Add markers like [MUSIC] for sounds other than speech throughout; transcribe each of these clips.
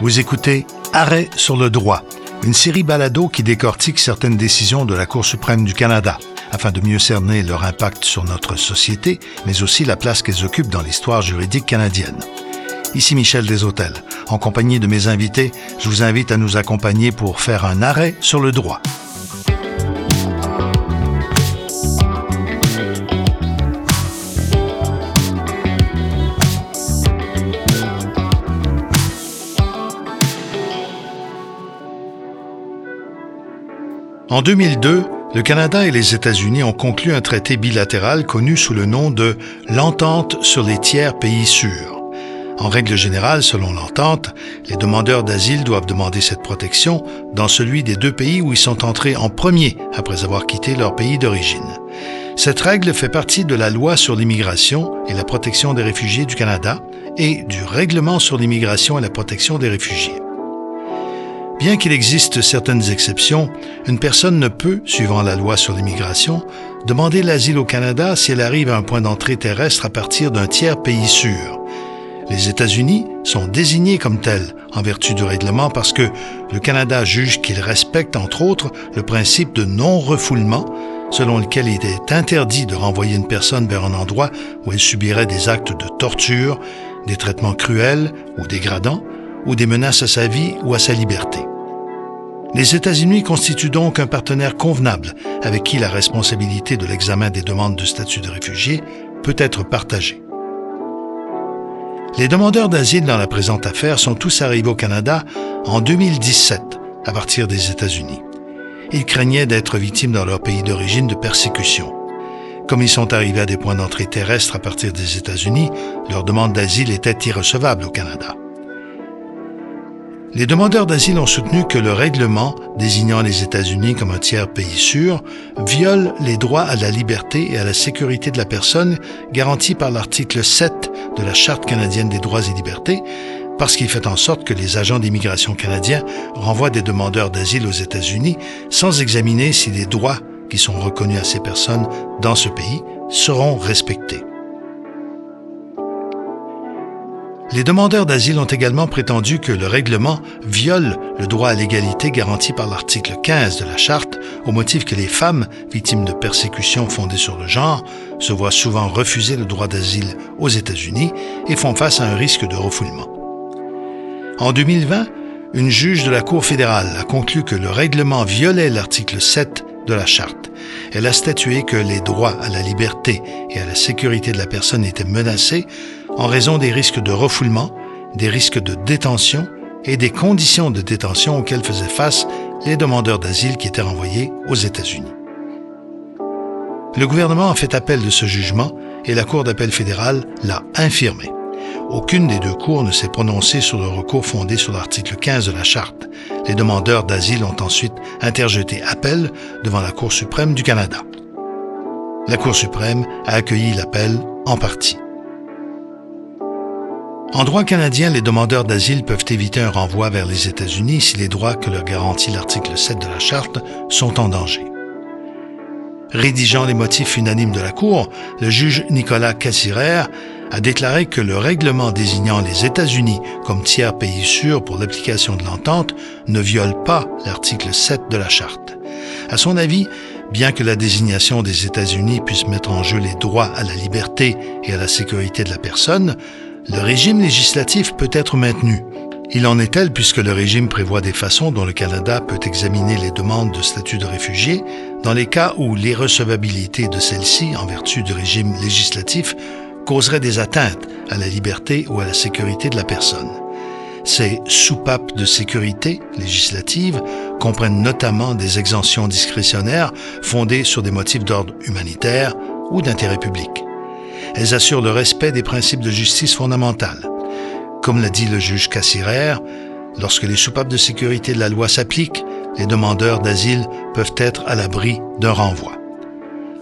Vous écoutez Arrêt sur le droit, une série balado qui décortique certaines décisions de la Cour suprême du Canada afin de mieux cerner leur impact sur notre société, mais aussi la place qu'elles occupent dans l'histoire juridique canadienne. Ici Michel Deshôtels. En compagnie de mes invités, je vous invite à nous accompagner pour faire un arrêt sur le droit. En 2002, le Canada et les États-Unis ont conclu un traité bilatéral connu sous le nom de l'Entente sur les tiers pays sûrs. En règle générale, selon l'entente, les demandeurs d'asile doivent demander cette protection dans celui des deux pays où ils sont entrés en premier après avoir quitté leur pays d'origine. Cette règle fait partie de la loi sur l'immigration et la protection des réfugiés du Canada et du règlement sur l'immigration et la protection des réfugiés. Bien qu'il existe certaines exceptions, une personne ne peut, suivant la loi sur l'immigration, demander l'asile au Canada si elle arrive à un point d'entrée terrestre à partir d'un tiers pays sûr. Les États-Unis sont désignés comme tels en vertu du règlement parce que le Canada juge qu'il respecte entre autres le principe de non-refoulement selon lequel il est interdit de renvoyer une personne vers un endroit où elle subirait des actes de torture, des traitements cruels ou dégradants, ou des menaces à sa vie ou à sa liberté. Les États-Unis constituent donc un partenaire convenable avec qui la responsabilité de l'examen des demandes de statut de réfugié peut être partagée. Les demandeurs d'asile dans la présente affaire sont tous arrivés au Canada en 2017 à partir des États-Unis. Ils craignaient d'être victimes dans leur pays d'origine de persécution. Comme ils sont arrivés à des points d'entrée terrestres à partir des États-Unis, leur demande d'asile était irrecevable au Canada. Les demandeurs d'asile ont soutenu que le règlement, désignant les États-Unis comme un tiers pays sûr, viole les droits à la liberté et à la sécurité de la personne garantis par l'article 7 de la Charte canadienne des droits et libertés, parce qu'il fait en sorte que les agents d'immigration canadiens renvoient des demandeurs d'asile aux États-Unis sans examiner si les droits qui sont reconnus à ces personnes dans ce pays seront respectés. Les demandeurs d'asile ont également prétendu que le règlement viole le droit à l'égalité garanti par l'article 15 de la Charte au motif que les femmes victimes de persécutions fondées sur le genre se voient souvent refuser le droit d'asile aux États-Unis et font face à un risque de refoulement. En 2020, une juge de la Cour fédérale a conclu que le règlement violait l'article 7 de la Charte. Elle a statué que les droits à la liberté et à la sécurité de la personne étaient menacés en raison des risques de refoulement, des risques de détention et des conditions de détention auxquelles faisaient face les demandeurs d'asile qui étaient renvoyés aux États-Unis. Le gouvernement a fait appel de ce jugement et la Cour d'appel fédérale l'a infirmé. Aucune des deux cours ne s'est prononcée sur le recours fondé sur l'article 15 de la Charte. Les demandeurs d'asile ont ensuite interjeté appel devant la Cour suprême du Canada. La Cour suprême a accueilli l'appel en partie. En droit canadien, les demandeurs d'asile peuvent éviter un renvoi vers les États-Unis si les droits que leur garantit l'article 7 de la Charte sont en danger. Rédigeant les motifs unanimes de la Cour, le juge Nicolas Cassirer a déclaré que le règlement désignant les États-Unis comme tiers pays sûr pour l'application de l'entente ne viole pas l'article 7 de la Charte. À son avis, bien que la désignation des États-Unis puisse mettre en jeu les droits à la liberté et à la sécurité de la personne, le régime législatif peut être maintenu. Il en est tel puisque le régime prévoit des façons dont le Canada peut examiner les demandes de statut de réfugié dans les cas où l'irrecevabilité de celle-ci, en vertu du régime législatif, causerait des atteintes à la liberté ou à la sécurité de la personne. Ces soupapes de sécurité législative comprennent notamment des exemptions discrétionnaires fondées sur des motifs d'ordre humanitaire ou d'intérêt public. Elles assurent le respect des principes de justice fondamentale. Comme l'a dit le juge Cassirer, lorsque les soupapes de sécurité de la loi s'appliquent, les demandeurs d'asile peuvent être à l'abri d'un renvoi.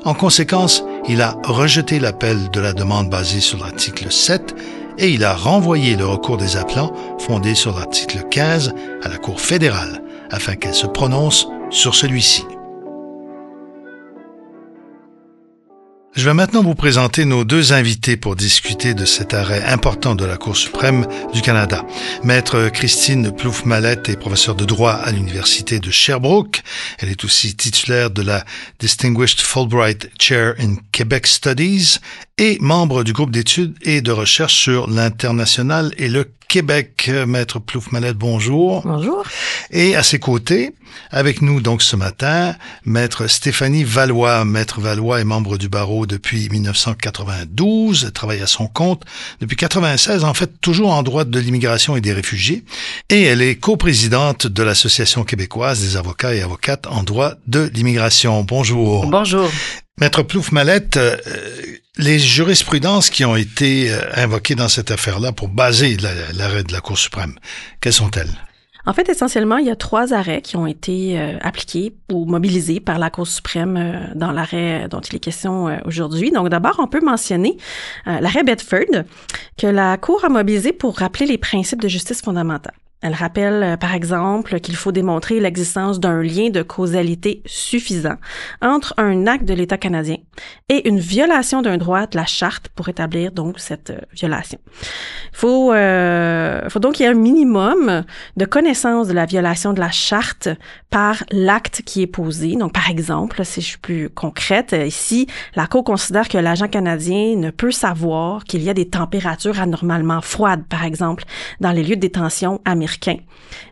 En conséquence, il a rejeté l'appel de la demande basée sur l'article 7 et il a renvoyé le recours des appelants fondé sur l'article 15 à la Cour fédérale afin qu'elle se prononce sur celui-ci. Je vais maintenant vous présenter nos deux invités pour discuter de cet arrêt important de la Cour suprême du Canada. Maître Christine Plouffe-Mallette est professeure de droit à l'Université de Sherbrooke. Elle est aussi titulaire de la Distinguished Fulbright Chair in Quebec Studies et membre du groupe d'études et de recherche sur l'international et le Québec. Maître Plouffe-Mallette, bonjour. Bonjour. Et à ses côtés, avec nous donc ce matin, Maître Stéphanie Valois. Maître Valois est membre du barreau depuis 1992, elle travaille à son compte depuis 96, en fait toujours en droit de l'immigration et des réfugiés, et elle est coprésidente de l'Association québécoise des avocats et avocates en droit de l'immigration. Bonjour. Bonjour. Maître Plouf-Mallette, euh, les jurisprudences qui ont été euh, invoquées dans cette affaire-là pour baser l'arrêt de la Cour suprême, quelles sont-elles? En fait, essentiellement, il y a trois arrêts qui ont été euh, appliqués ou mobilisés par la Cour suprême dans l'arrêt dont il est question aujourd'hui. Donc, d'abord, on peut mentionner l'arrêt Bedford que la Cour a mobilisé pour rappeler les principes de justice fondamentale. Elle rappelle, euh, par exemple, qu'il faut démontrer l'existence d'un lien de causalité suffisant entre un acte de l'État canadien et une violation d'un droit de la charte pour établir donc cette euh, violation. Il faut, euh, faut donc qu'il y ait un minimum de connaissance de la violation de la charte par l'acte qui est posé. Donc, par exemple, si je suis plus concrète, ici, la Cour considère que l'agent canadien ne peut savoir qu'il y a des températures anormalement froides, par exemple, dans les lieux de détention américains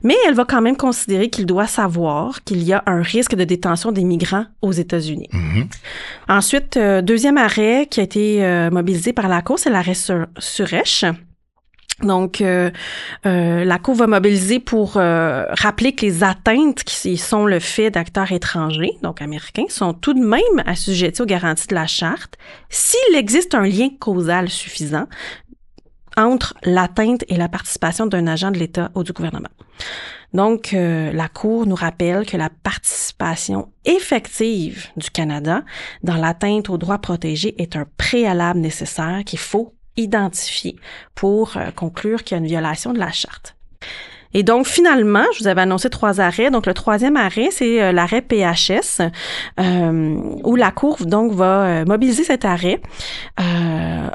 mais elle va quand même considérer qu'il doit savoir qu'il y a un risque de détention des migrants aux États-Unis. Mhm. Ensuite, euh, deuxième arrêt qui a été euh, mobilisé par la Cour, c'est l'arrêt sur, Suresh. Donc, euh, la Cour va mobiliser pour rappeler que les atteintes qui sont le fait d'acteurs étrangers, donc américains, sont tout de même assujettis aux garanties de la charte s'il existe un lien causal suffisant entre l'atteinte et la participation d'un agent de l'État ou du gouvernement. Donc, euh, la Cour nous rappelle que la participation effective du Canada dans l'atteinte aux droits protégés est un préalable nécessaire qu'il faut identifier pour euh, conclure qu'il y a une violation de la charte. Et donc, finalement, je vous avais annoncé trois arrêts. Donc, le troisième arrêt, c'est euh, l'arrêt PHS, euh, où la Cour donc va euh, mobiliser cet arrêt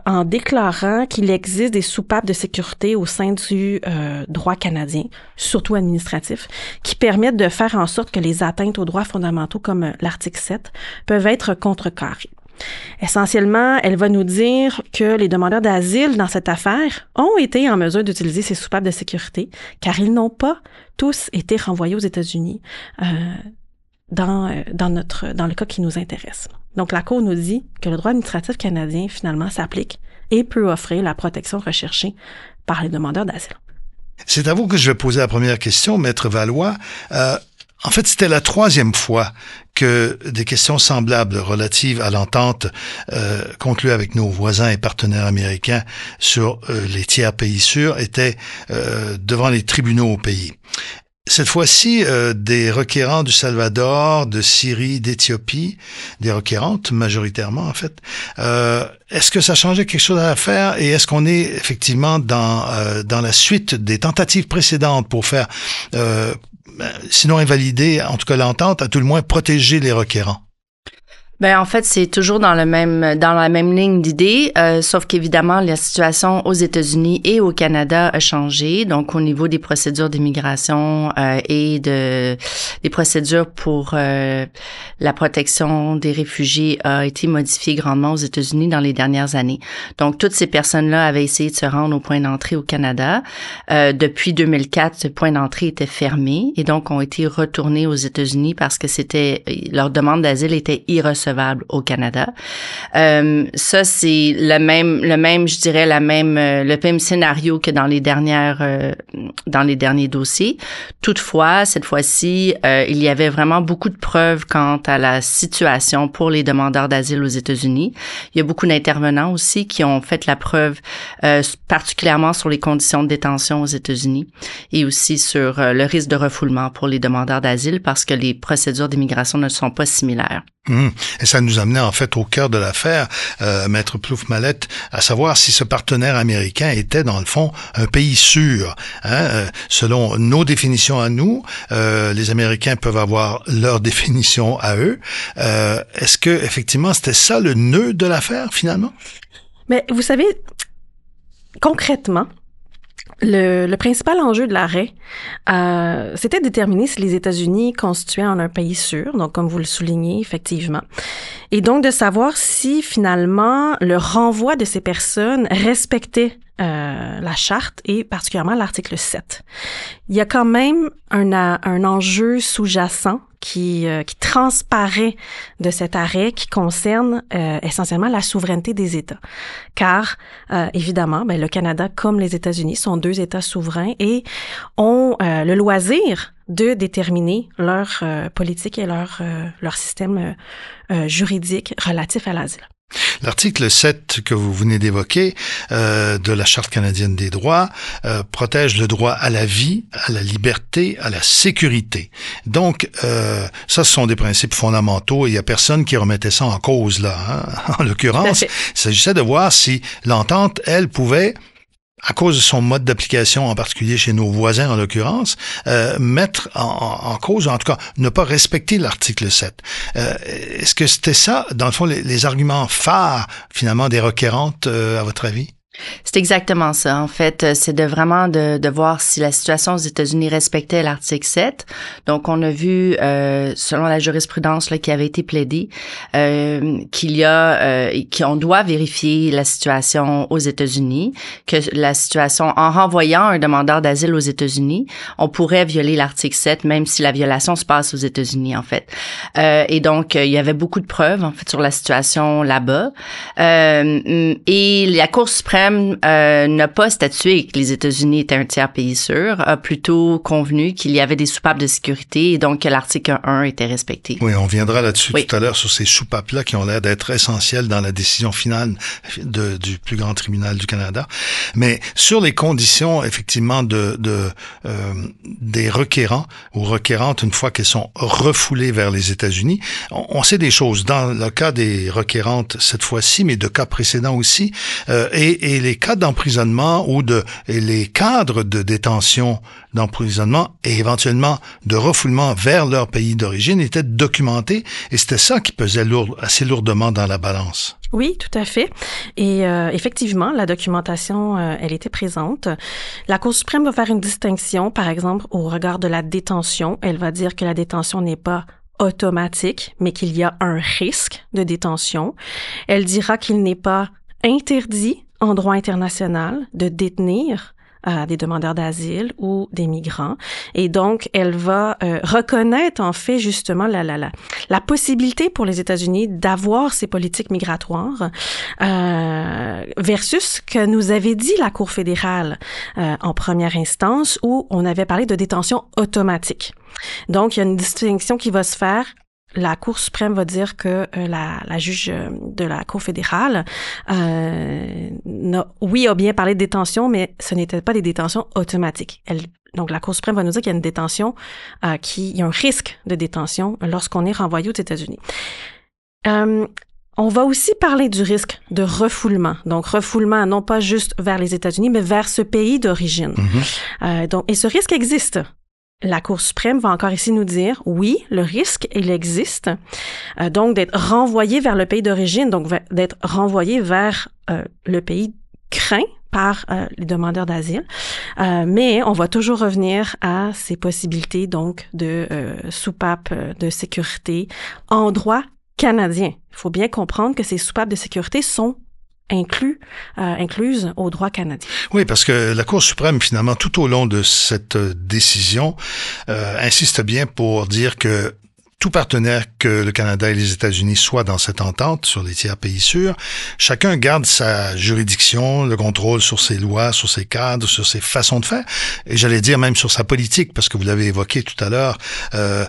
en déclarant qu'il existe des soupapes de sécurité au sein du droit canadien, surtout administratif, qui permettent de faire en sorte que les atteintes aux droits fondamentaux, comme l'article 7, peuvent être contrecarrées. Essentiellement, elle va nous dire que les demandeurs d'asile dans cette affaire ont été en mesure d'utiliser ces soupapes de sécurité, car ils n'ont pas tous été renvoyés aux États-Unis euh, dans, euh, dans le cas qui nous intéresse. Donc, la Cour nous dit que le droit administratif canadien, finalement, s'applique et peut offrir la protection recherchée par les demandeurs d'asile. C'est à vous que je vais poser la première question, Maître Valois. Euh, en fait, c'était la troisième fois que des questions semblables relatives à l'entente euh, conclue avec nos voisins et partenaires américains sur euh, les tiers pays sûrs étaient euh, devant les tribunaux au pays. Cette fois-ci, euh, des requérants du Salvador, de Syrie, d'Éthiopie, des requérantes majoritairement en fait. Euh, est-ce que ça changeait quelque chose à faire et est-ce qu'on est effectivement dans dans la suite des tentatives précédentes pour faire ben, sinon invalider, en tout cas l'entente, à tout le moins protéger les requérants? Ben en fait, c'est toujours dans le même dans la même ligne d'idée, euh, sauf qu'évidemment la situation aux États-Unis et au Canada a changé. Donc au niveau des procédures d'immigration euh, et de des procédures pour euh, la protection des réfugiés a été modifiée grandement aux États-Unis dans les dernières années. Donc toutes ces personnes-là avaient essayé de se rendre au point d'entrée au Canada. depuis 2004, ce point d'entrée était fermé et donc ont été retournés aux États-Unis parce que c'était leur demande d'asile était irrecevable au Canada. Euh, ça, c'est le même, le même, je dirais, la même, euh, le même scénario que dans les dernières, euh, dans les derniers dossiers. Toutefois, cette fois-ci, il y avait vraiment beaucoup de preuves quant à la situation pour les demandeurs d'asile aux États-Unis. Il y a beaucoup d'intervenants aussi qui ont fait la preuve, particulièrement sur les conditions de détention aux États-Unis et aussi sur le risque de refoulement pour les demandeurs d'asile parce que les procédures d'immigration ne sont pas similaires. Hum. Et ça nous amenait en fait au cœur de l'affaire, euh, Maître Plouf-Mallette, à savoir si ce partenaire américain était dans le fond un pays sûr. Hein? Euh, selon nos définitions à nous, euh, les Américains peuvent avoir leur [LAUGHS] définition à eux. Euh, est-ce que effectivement c'était ça le nœud de l'affaire finalement? Mais vous savez, concrètement, le, le, principal enjeu de l'arrêt, euh, c'était de déterminer si les États-Unis constituaient en un pays sûr, donc comme vous le soulignez effectivement, et donc de savoir si finalement le renvoi de ces personnes respectait euh, la charte et particulièrement l'article 7. Il y a quand même un, un enjeu sous-jacent qui, euh, qui transparaît de cet arrêt qui concerne euh, essentiellement la souveraineté des États. Car, euh, évidemment, ben, le Canada comme les États-Unis sont deux États souverains et ont le loisir de déterminer leur politique et leur, leur système juridique relatif à l'asile. L'article 7 que vous venez d'évoquer euh, de la Charte canadienne des droits euh, protège le droit à la vie, à la liberté, à la sécurité. Donc, euh, ça, ce sont des principes fondamentaux et il n'y a personne qui remettait ça en cause là. Hein. [LAUGHS] En l'occurrence, il s'agissait de voir si l'entente, elle, pouvait à cause de son mode d'application, en particulier chez nos voisins en l'occurrence, euh, mettre en, en, cause, en tout cas, ne pas respecter l'article 7. Euh, Est-ce que c'était ça, dans le fond, les, les, arguments phares, finalement, des requérantes, euh, à votre avis? C'est exactement ça. En fait, euh, c'est de vraiment de, de, voir si la situation aux États-Unis respectait l'article 7. Donc, on a vu, euh, selon la jurisprudence là, qui avait été plaidée, euh, qu'il y a, euh, qu'on doit vérifier la situation aux États-Unis, que la situation, en renvoyant un demandeur d'asile aux États-Unis, on pourrait violer l'article 7, même si la violation se passe aux États-Unis, en fait. Euh, et donc, il y avait beaucoup de preuves, en fait, sur la situation là-bas. Euh, et la Cour suprême euh, n'a pas statué que les États-Unis étaient un tiers pays sûr, a plutôt convenu qu'il y avait des soupapes de sécurité et donc que l'article 1 était respecté. Oui, on viendra là-dessus oui. tout à l'heure sur ces soupapes-là qui ont l'air d'être essentielles dans la décision finale de, du plus grand tribunal du Canada. Mais sur les conditions, effectivement, de, de euh, des requérants ou requérantes, une fois qu'elles sont refoulées vers les États-Unis, on, on, sait des choses. Dans le cas des requérantes cette fois-ci, mais de cas précédents aussi, euh, et, et les cas d'emprisonnement ou de les cadres de détention d'emprisonnement et éventuellement de refoulement vers leur pays d'origine étaient documentés et c'était ça qui pesait assez lourdement dans la balance. Oui, tout à fait. Et euh, effectivement, la documentation, euh, elle était présente. La Cour suprême va faire une distinction, par exemple, au regard de la détention. Elle va dire que la détention n'est pas automatique, mais qu'il y a un risque de détention. Elle dira qu'il n'est pas interdit en droit international de détenir euh, des demandeurs d'asile ou des migrants. Et donc, elle va euh, reconnaître en fait justement la, la, la, la possibilité pour les États-Unis d'avoir ces politiques migratoires euh, versus ce que nous avait dit la Cour fédérale euh, en première instance où on avait parlé de détention automatique. Donc, il y a une distinction qui va se faire la Cour suprême va dire que euh, la, la, juge euh, de la Cour fédérale, euh, oui, a bien parlé de détention, mais ce n'était pas des détentions automatiques. Elle, donc, la Cour suprême va nous dire qu'il y a une détention, euh, qui, il y a un risque de détention lorsqu'on est renvoyé aux États-Unis. Euh, on va aussi parler du risque de refoulement. Donc, refoulement non pas juste vers les États-Unis, mais vers ce pays d'origine. Mm-hmm. donc, et ce risque existe la Cour suprême va encore ici nous dire, oui, le risque, il existe, euh, donc d'être renvoyé vers le pays d'origine, donc d'être renvoyé vers euh, le pays craint par euh, les demandeurs d'asile, euh, mais on va toujours revenir à ces possibilités donc de euh, soupapes de sécurité en droit canadien. Il faut bien comprendre que ces soupapes de sécurité sont inclus, euh, incluse au droit canadien. Oui, parce que la Cour suprême, finalement, tout au long de cette décision, euh, insiste bien pour dire que tout partenaire que le Canada et les États-Unis soient dans cette entente sur les tiers pays sûrs, chacun garde sa juridiction, le contrôle sur ses lois, sur ses cadres, sur ses façons de faire, et j'allais dire même sur sa politique, parce que vous l'avez évoqué tout à l'heure, euh,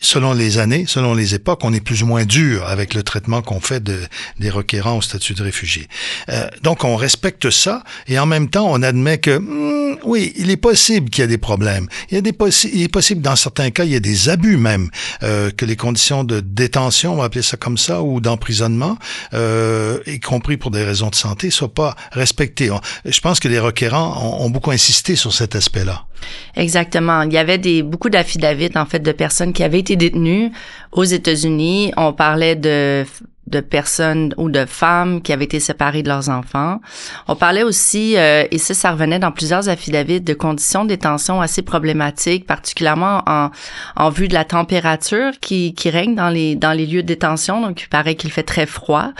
selon les années, selon les époques, on est plus ou moins dur avec le traitement qu'on fait de, des requérants au statut de réfugié. Euh, donc, on respecte ça et en même temps, on admet que, hmm, oui, il est possible qu'il y ait des problèmes. Il, est possible, dans certains cas, il y a des abus même, euh, que les conditions de détention, on va appeler ça comme ça, ou d'emprisonnement, euh, y compris pour des raisons de santé, soient pas respectées. Je pense que les requérants ont beaucoup insisté sur cet aspect-là. Exactement. Il y avait des, beaucoup d'affidavits, en fait, de personnes qui avaient été détenues aux États-Unis. On parlait de de personnes ou de femmes qui avaient été séparées de leurs enfants. On parlait aussi, euh, et ça, ça revenait dans plusieurs affidavits, de conditions de détention assez problématiques, particulièrement en, en vue de la température qui, qui règne dans les, dans les lieux de détention. Donc, il paraît qu'il fait très froid.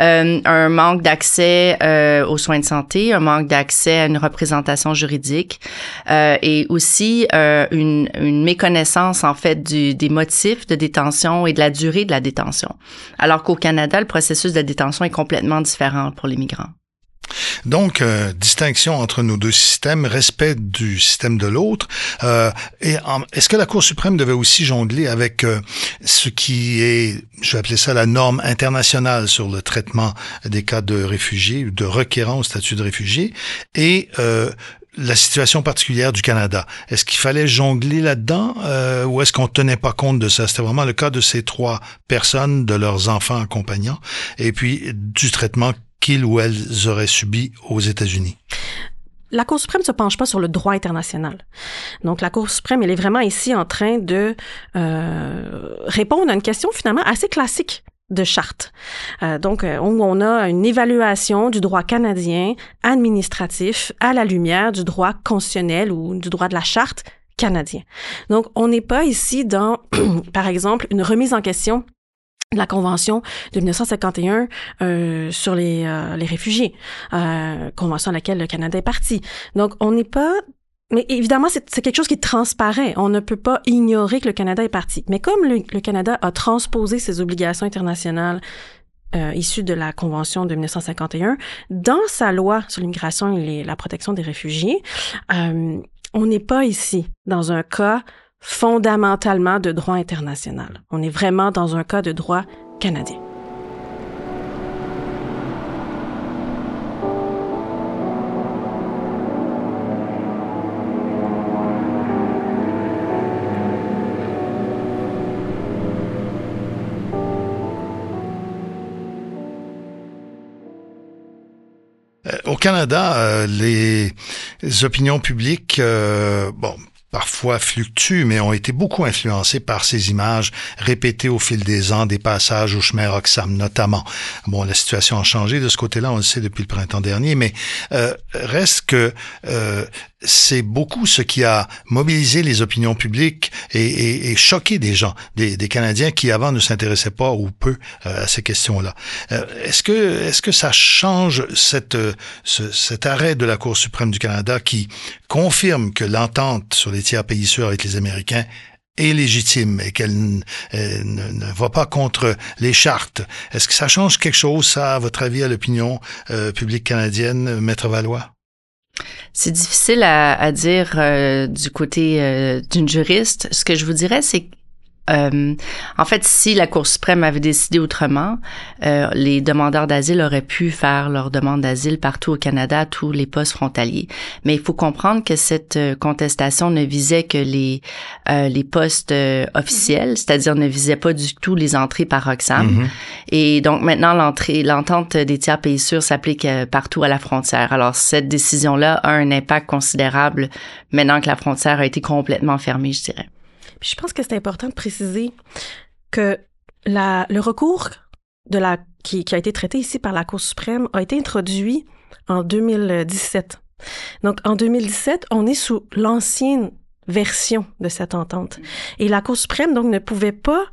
Euh, un manque d'accès euh, aux soins de santé, un manque d'accès à une représentation juridique euh, et aussi euh, une, une méconnaissance, en fait, du, des motifs de détention et de la durée de la détention. Alors qu'au Canada, le processus de détention est complètement différent pour les migrants. Donc, euh, distinction entre nos deux systèmes, respect du système de l'autre. Euh, est-ce que la Cour suprême devait aussi jongler avec euh, ce qui est, je vais appeler ça la norme internationale sur le traitement des cas de réfugiés de requérants au statut de réfugié et la situation particulière du Canada. Est-ce qu'il fallait jongler là-dedans euh, ou est-ce qu'on tenait pas compte de ça? C'était vraiment le cas de ces trois personnes, de leurs enfants accompagnants, et puis du traitement qu'ils ou elles auraient subi aux États-Unis. La Cour suprême ne se penche pas sur le droit international. Donc, la Cour suprême, elle est vraiment ici en train de euh, répondre à une question finalement assez classique de charte. Euh, donc, euh, on a une évaluation du droit canadien administratif à la lumière du droit constitutionnel ou du droit de la charte canadien. Donc, on n'est pas ici dans, [CLEARS THROAT] par exemple, une remise en question de la Convention de 1951 euh, sur les, euh, les réfugiés, euh, convention à laquelle le Canada est parti. Donc, on n'est pas mais évidemment, c'est quelque chose qui transparaît. On ne peut pas ignorer que le Canada est parti. Mais comme le, Canada a transposé ses obligations internationales euh, issues de la Convention de 1951 dans sa loi sur l'immigration et la protection des réfugiés, euh, on n'est pas ici dans un cas fondamentalement de droit international. On est vraiment dans un cas de droit canadien. Canada, euh, les opinions publiques, euh, bon, parfois fluctuent, mais ont été beaucoup influencés par ces images répétées au fil des ans, des passages au chemin Roxham notamment. Bon, la situation a changé de ce côté-là, on le sait depuis le printemps dernier, mais euh, reste que euh, c'est beaucoup ce qui a mobilisé les opinions publiques et, et, et choqué des gens, des, des, Canadiens qui avant ne s'intéressaient pas ou peu euh, à ces questions-là. Euh, est-ce que est-ce que ça change cette ce, cet arrêt de la Cour suprême du Canada qui confirme que l'entente sur les tiers pays sûrs avec les Américains est légitime et qu'elle ne, ne, va pas contre les chartes. Est-ce que ça change quelque chose, ça, à votre avis, à l'opinion euh, publique canadienne, Maître Valois? C'est difficile à, à dire euh, du côté euh, d'une juriste. Ce que je vous dirais, c'est euh, en fait, si la Cour suprême avait décidé autrement, euh, les demandeurs d'asile auraient pu faire leur demande d'asile partout au Canada, tous les postes frontaliers. Mais il faut comprendre que cette euh, contestation ne visait que les euh, les postes euh, officiels, c'est-à-dire ne visait pas du tout les entrées par Roxham. Mm-hmm. Et donc maintenant, l'entrée, l'entente des tiers pays sûrs s'applique partout à la frontière. Alors cette décision-là a un impact considérable maintenant que la frontière a été complètement fermée, je dirais je pense que c'est important de préciser que la, le recours de la, qui, qui a été traité ici par la Cour suprême a été introduit en 2017. Donc, en 2017, on est sous l'ancienne version de cette entente. Et la Cour suprême, donc, ne pouvait pas,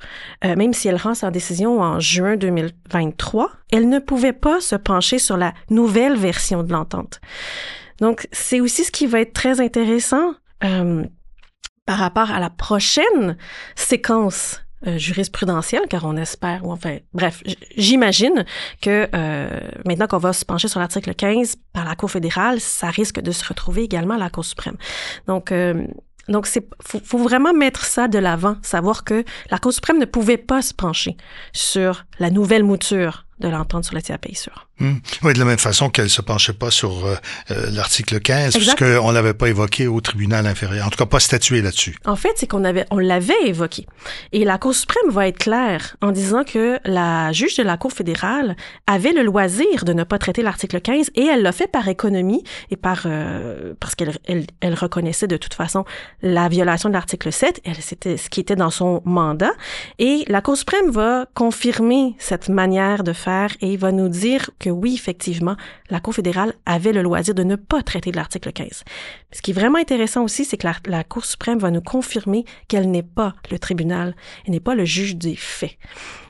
euh, même si elle rend sa décision en juin 2023, elle ne pouvait pas se pencher sur la nouvelle version de l'entente. Donc, c'est aussi ce qui va être très intéressant euh, par rapport à la prochaine séquence euh, jurisprudentielle, car on espère, ou enfin, bref, j'imagine que euh, maintenant qu'on va se pencher sur l'article 15 par la Cour fédérale, ça risque de se retrouver également à la Cour suprême. Donc, euh, Donc, c'est faut, vraiment mettre ça de l'avant, savoir que la Cour suprême ne pouvait pas se pencher sur la nouvelle mouture de l'entente sur le TAPI sûr. Hmm. Oui, de la même façon qu'elle se penchait pas sur euh, euh, l'article 15, exact. puisqu'on l'avait pas évoqué au tribunal inférieur. En tout cas, pas statué là-dessus. En fait, c'est qu'on avait, on l'avait évoqué. Et la Cour suprême va être claire en disant que la juge de la Cour fédérale avait le loisir de ne pas traiter l'article 15 et elle l'a fait par économie et par, euh, parce qu'elle elle, elle reconnaissait de toute façon la violation de l'article 7. Elle, c'était ce qui était dans son mandat. Et la Cour suprême va confirmer cette manière de faire et va nous dire que oui, effectivement, la Cour fédérale avait le loisir de ne pas traiter de l'article 15. Ce qui est vraiment intéressant aussi, c'est que la, la, Cour suprême va nous confirmer qu'elle n'est pas le tribunal, elle n'est pas le juge des faits.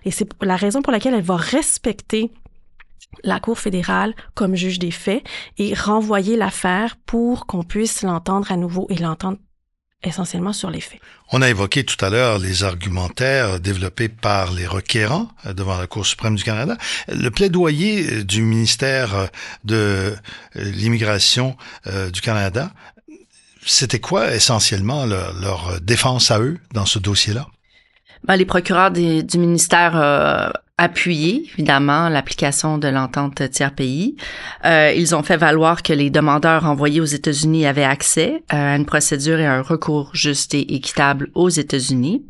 Et c'est la raison pour laquelle elle va respecter la Cour fédérale comme juge des faits et renvoyer l'affaire pour qu'on puisse l'entendre à nouveau et l'entendre essentiellement sur les faits. On a évoqué tout à l'heure les argumentaires développés par les requérants euh, devant la Cour suprême du Canada. Le plaidoyer euh, du ministère euh, de l'immigration du Canada, c'était quoi essentiellement leur, leur, défense à eux dans ce dossier-là? Ben, les procureurs des, du ministère euh, appuyé, évidemment, l'application de l'entente tiers-pays. Euh, ils ont fait valoir que les demandeurs envoyés aux États-Unis avaient accès à une procédure et un recours juste et équitable aux États-Unis.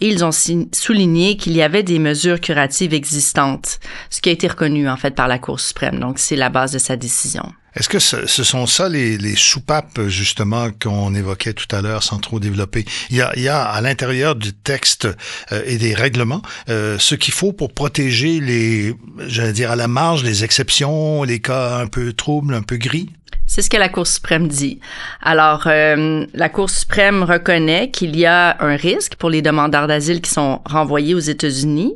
Et ils ont souligné qu'il y avait des mesures curatives existantes, ce qui a été reconnu, en fait, par la Cour suprême. Donc, c'est la base de sa décision. Est-ce que ce, sont ça les, soupapes justement qu'on évoquait tout à l'heure sans trop développer? Il y a, y a à l'intérieur du texte euh, et des règlements euh, ce qu'il faut pour protéger les, j'allais dire à la marge, les exceptions, les cas un peu troubles, un peu gris? C'est ce que la Cour suprême dit. Alors, euh, la Cour suprême reconnaît qu'il y a un risque pour les demandeurs d'asile qui sont renvoyés aux États-Unis,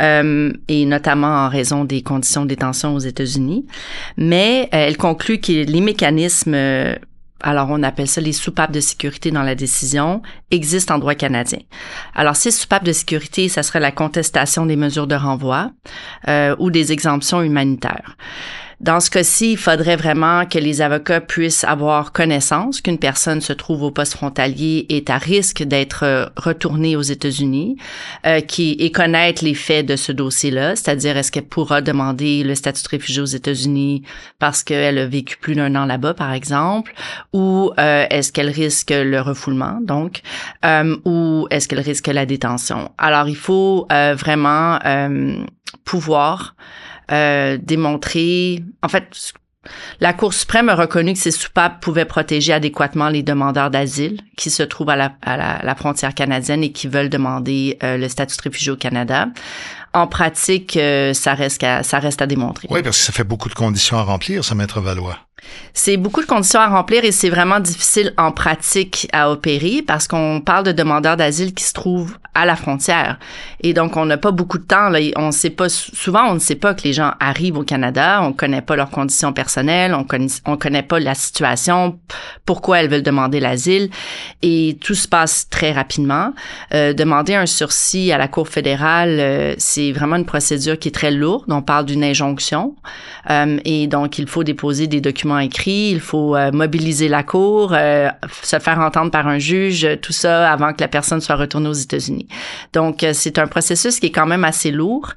euh, et notamment en raison des conditions de détention aux États-Unis, mais euh, elle conclut que les mécanismes euh, alors on appelle ça les soupapes de sécurité dans la décision, existent en droit canadien. Alors ces soupapes de sécurité, ça serait la contestation des mesures de renvoi euh, ou des exemptions humanitaires. Dans ce cas-ci, il faudrait vraiment que les avocats puissent avoir connaissance qu'une personne se trouve au poste frontalier est à risque d'être euh, retournée aux États-Unis, euh, qui et connaître les faits de ce dossier-là, c'est-à-dire est-ce qu'elle pourra demander le statut de réfugié aux États-Unis parce qu'elle a vécu plus d'un an là-bas, par exemple, ou euh, est-ce qu'elle risque le refoulement, donc, euh, ou est-ce qu'elle risque la détention? Alors, il faut euh, vraiment pouvoir euh, démontrer, en fait, la Cour suprême a reconnu que ces soupapes pouvaient protéger adéquatement les demandeurs d'asile qui se trouvent à la, frontière canadienne et qui veulent demander euh, le statut de réfugié au Canada. En pratique, euh, ça, reste à, ça reste à démontrer. Oui, parce que ça fait beaucoup de conditions à remplir, ça, Maître Valois. C'est beaucoup de conditions à remplir et c'est vraiment difficile en pratique à opérer parce qu'on parle de demandeurs d'asile qui se trouvent à la frontière. Et donc, on n'a pas beaucoup de temps. Là. On sait pas, souvent, on ne sait pas que les gens arrivent au Canada. On connaît pas leurs conditions personnelles. On connaît, on connaît pas la situation, pourquoi elles veulent demander l'asile. Et tout se passe très rapidement. Euh, demander un sursis à la Cour fédérale, euh, c'est vraiment une procédure qui est très lourde. On parle d'une injonction. Euh, et donc, il faut déposer des documents écrits. Il faut euh, mobiliser la Cour, euh, se faire entendre par un juge, tout ça avant que la personne soit retournée aux États-Unis. Donc, c'est un processus qui est quand même assez lourd.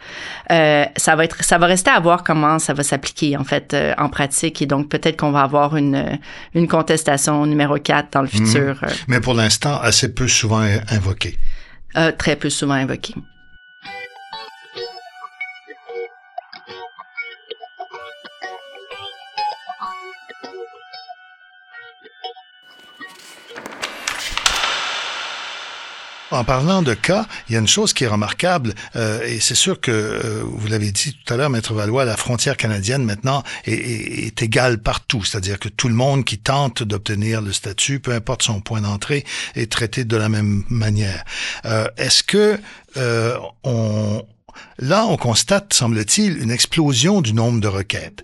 Ça va être, ça va rester à voir comment ça va s'appliquer en fait en pratique et donc peut-être qu'on va avoir une une contestation numéro 4 dans le mhm. futur. Mais pour l'instant, assez peu souvent invoqué. très peu souvent invoqué. En parlant de cas, il y a une chose qui est remarquable, euh, et c'est sûr que, euh, vous l'avez dit tout à l'heure, Maître Valois, la frontière canadienne maintenant est, est, est égale partout, c'est-à-dire que tout le monde qui tente d'obtenir le statut, peu importe son point d'entrée, est traité de la même manière. Euh, Est-ce que euh, on Là, on constate, semble-t-il, une explosion du nombre de requêtes.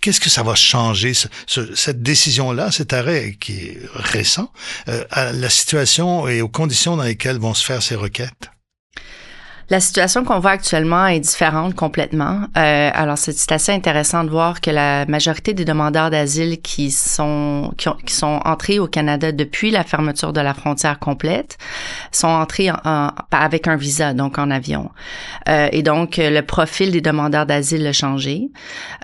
Qu'est-ce que ça va changer, ce, ce, cette décision-là, cet arrêt qui est récent, euh, à la situation et aux conditions dans lesquelles vont se faire ces requêtes? La situation qu'on voit actuellement est différente complètement. Euh, alors, c'est assez intéressant de voir que la majorité des demandeurs d'asile qui sont qui, qui, sont entrés au Canada depuis la fermeture de la frontière complète sont entrés en, avec un visa, donc en avion. Euh, et donc, le profil des demandeurs d'asile a changé.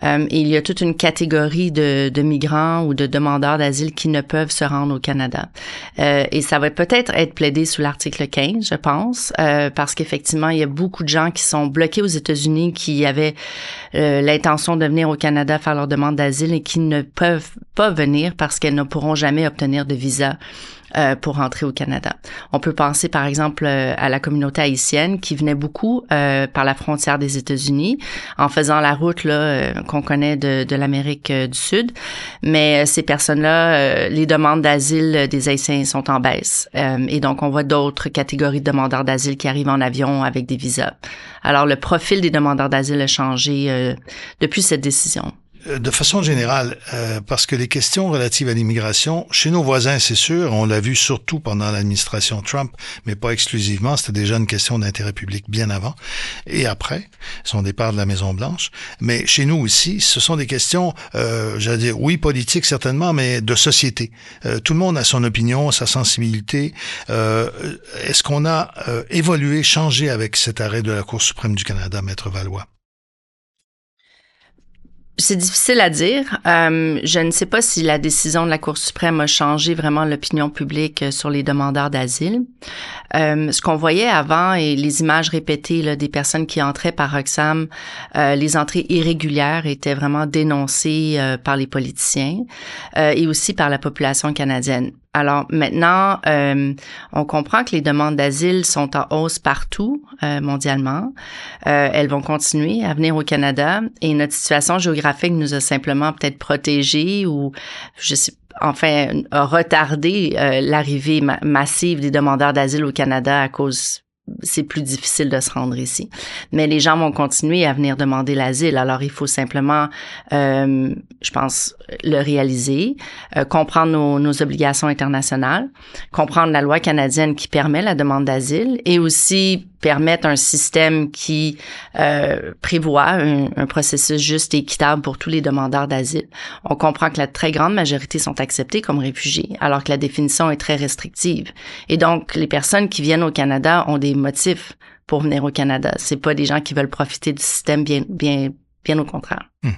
Euh, il y a toute une catégorie de, de migrants ou de demandeurs d'asile qui ne peuvent se rendre au Canada. Euh, et ça va peut-être être plaidé sous l'article 15, je pense, euh, parce qu'effectivement, il y a beaucoup de gens qui sont bloqués aux États-Unis, qui avaient euh, l'intention de venir au Canada faire leur demande d'asile et qui ne peuvent pas venir parce qu'elles ne pourront jamais obtenir de visa euh, pour entrer au Canada. On peut penser par exemple euh, à la communauté haïtienne qui venait beaucoup euh, par la frontière des États-Unis en faisant la route là qu'on connaît de, de l'Amérique du Sud. Mais ces personnes-là, les demandes d'asile des Haïtiens sont en baisse et donc on voit d'autres catégories de demandeurs d'asile qui arrivent en avion avec des visas. Alors le profil des demandeurs d'asile a changé depuis cette décision. Euh, de façon générale, euh, parce que les questions relatives à l'immigration, chez nos voisins, c'est sûr, on l'a vu surtout pendant l'administration Trump, mais pas exclusivement, c'était déjà une question d'intérêt public bien avant et après son départ de la Maison Blanche. Mais chez nous aussi, ce sont des questions, euh, j'allais dire, oui, politiques certainement, mais de société. Euh, tout le monde a son opinion, sa sensibilité. Est-ce qu'on a évolué, changé avec cet arrêt de la Cour suprême du Canada, Maître Valois? C'est difficile à dire. Euh, je ne sais pas si la décision de la Cour suprême a changé vraiment l'opinion publique euh, sur les demandeurs d'asile. Euh, ce qu'on voyait avant et les images répétées là, des personnes qui entraient par Roxham, euh, les entrées irrégulières étaient vraiment dénoncées par les politiciens et aussi par la population canadienne. Alors maintenant, euh, on comprend que les demandes d'asile sont en hausse partout euh, mondialement. Euh, elles vont continuer à venir au Canada et notre situation géographique nous a simplement peut-être protégés ou je sais enfin retardé l'arrivée massive des demandeurs d'asile au Canada à cause c'est plus difficile de se rendre ici. Mais les gens vont continuer à venir demander l'asile. Alors, il faut simplement, je pense, le réaliser, euh, comprendre nos, nos, obligations internationales, comprendre la loi canadienne qui permet la demande d'asile et aussi permettre un système qui euh, prévoit un, un, processus juste et équitable pour tous les demandeurs d'asile. On comprend que la très grande majorité sont acceptés comme réfugiés, alors que la définition est très restrictive. Et donc, les personnes qui viennent au Canada ont des motifs pour venir au Canada. C'est pas des gens qui veulent profiter du système bien, bien Bien au contraire. Hmm.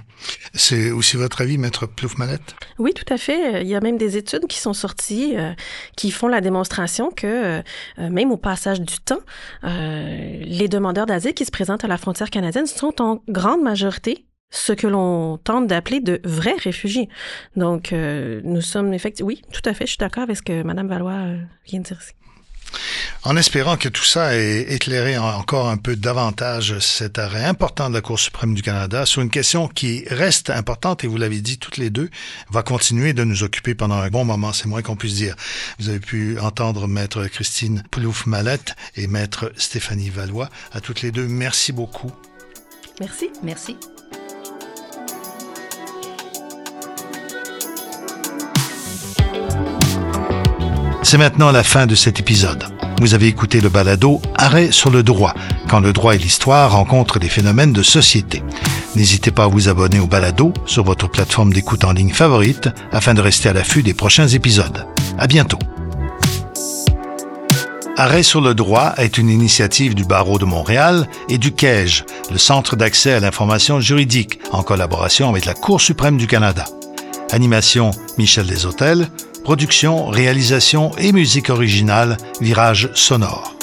C'est aussi votre avis, Maître Plouf-Mallette? Oui, tout à fait. Il y a même des études qui sont sorties euh, qui font la démonstration que euh, même au passage du temps, euh, les demandeurs d'asile qui se présentent à la frontière canadienne sont en grande majorité ce que l'on tente d'appeler de vrais réfugiés. Donc, nous sommes effectivement... Oui, tout à fait, je suis d'accord avec ce que Mme Valois vient de dire ici. En espérant que tout ça ait éclairé encore un peu davantage cet arrêt important de la Cour suprême du Canada sur une question qui reste importante, et vous l'avez dit toutes les deux, va continuer de nous occuper pendant un bon moment, c'est moins qu'on puisse dire. Vous avez pu entendre Maître Christine Plouf-Mallette et Maître Stéphanie Valois. À toutes les deux, merci beaucoup. Merci. Merci. C'est maintenant la fin de cet épisode. Vous avez écouté le balado Arrêt sur le droit, quand le droit et l'histoire rencontrent des phénomènes de société. N'hésitez pas à vous abonner au balado sur votre plateforme d'écoute en ligne favorite afin de rester à l'affût des prochains épisodes. À bientôt. Arrêt sur le droit est une initiative du Barreau de Montréal et du CAEJ, le Centre d'accès à l'information juridique, en collaboration avec la Cour suprême du Canada. Animation Michel Deshôtels, Production, réalisation et musique originale, Virage sonore.